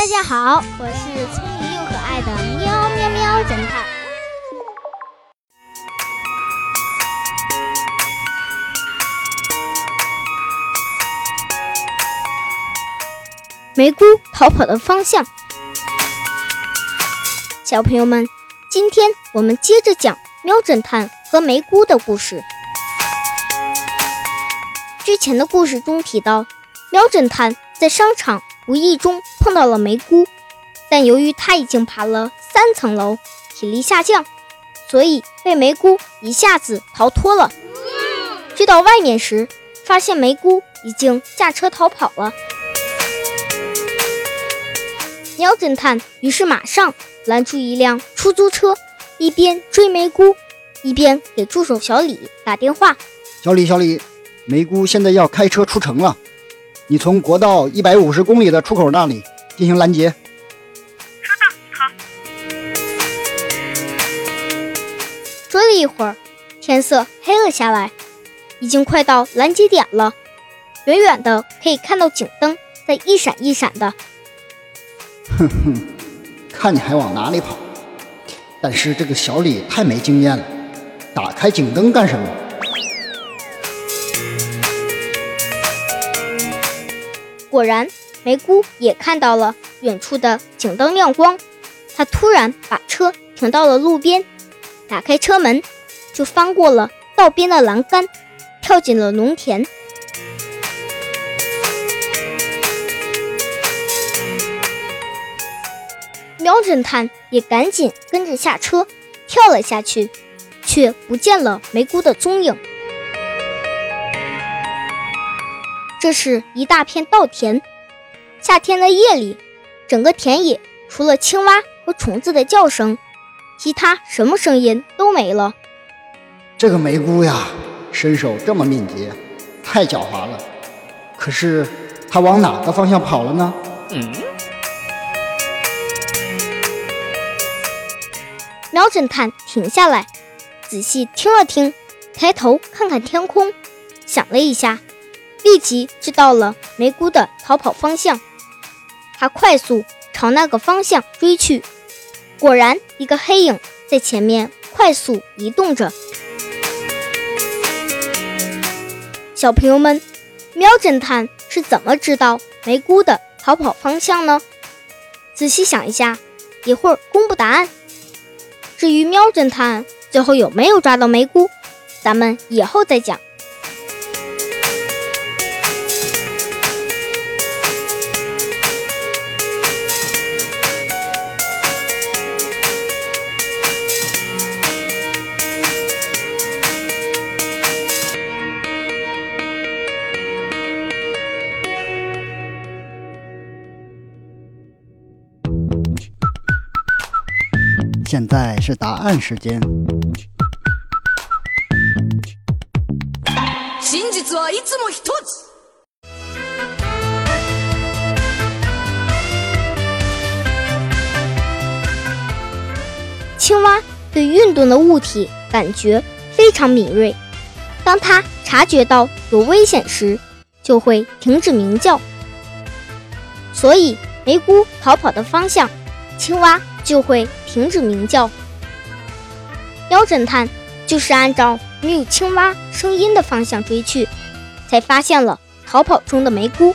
大家好，我是聪明又可爱的喵喵喵侦探。梅姑逃跑的方向，小朋友们，今天我们接着讲喵侦探和梅姑的故事。之前的故事中提到，喵侦探在商场。无意中碰到了梅姑，但由于他已经爬了三层楼，体力下降，所以被梅姑一下子逃脱了。追到外面时，发现梅姑已经驾车逃跑了。喵侦探于是马上拦住一辆出租车，一边追梅姑，一边给助手小李打电话：“小李，小李，梅姑现在要开车出城了。”你从国道一百五十公里的出口那里进行拦截。收到，好。追了一会儿，天色黑了下来，已经快到拦截点了。远远的可以看到警灯在一闪一闪的。哼哼，看你还往哪里跑！但是这个小李太没经验了，打开警灯干什么？果然，梅姑也看到了远处的警灯亮光，她突然把车停到了路边，打开车门，就翻过了道边的栏杆，跳进了农田。喵侦探也赶紧跟着下车，跳了下去，却不见了梅姑的踪影。这是一大片稻田，夏天的夜里，整个田野除了青蛙和虫子的叫声，其他什么声音都没了。这个梅姑呀，身手这么敏捷，太狡猾了。可是她往哪个方向跑了呢？嗯。苗侦探停下来，仔细听了听，抬头看看天空，想了一下。立即知道了梅姑的逃跑方向，他快速朝那个方向追去。果然，一个黑影在前面快速移动着。小朋友们，喵侦探是怎么知道梅姑的逃跑方向呢？仔细想一下，一会儿公布答案。至于喵侦探最后有没有抓到梅姑，咱们以后再讲。现在是答案时间。青蛙对运动的物体感觉非常敏锐，当它察觉到有危险时，就会停止鸣叫。所以，梅姑逃跑的方向，青蛙。就会停止鸣叫。妖侦探就是按照没有青蛙声音的方向追去，才发现了逃跑中的梅姑。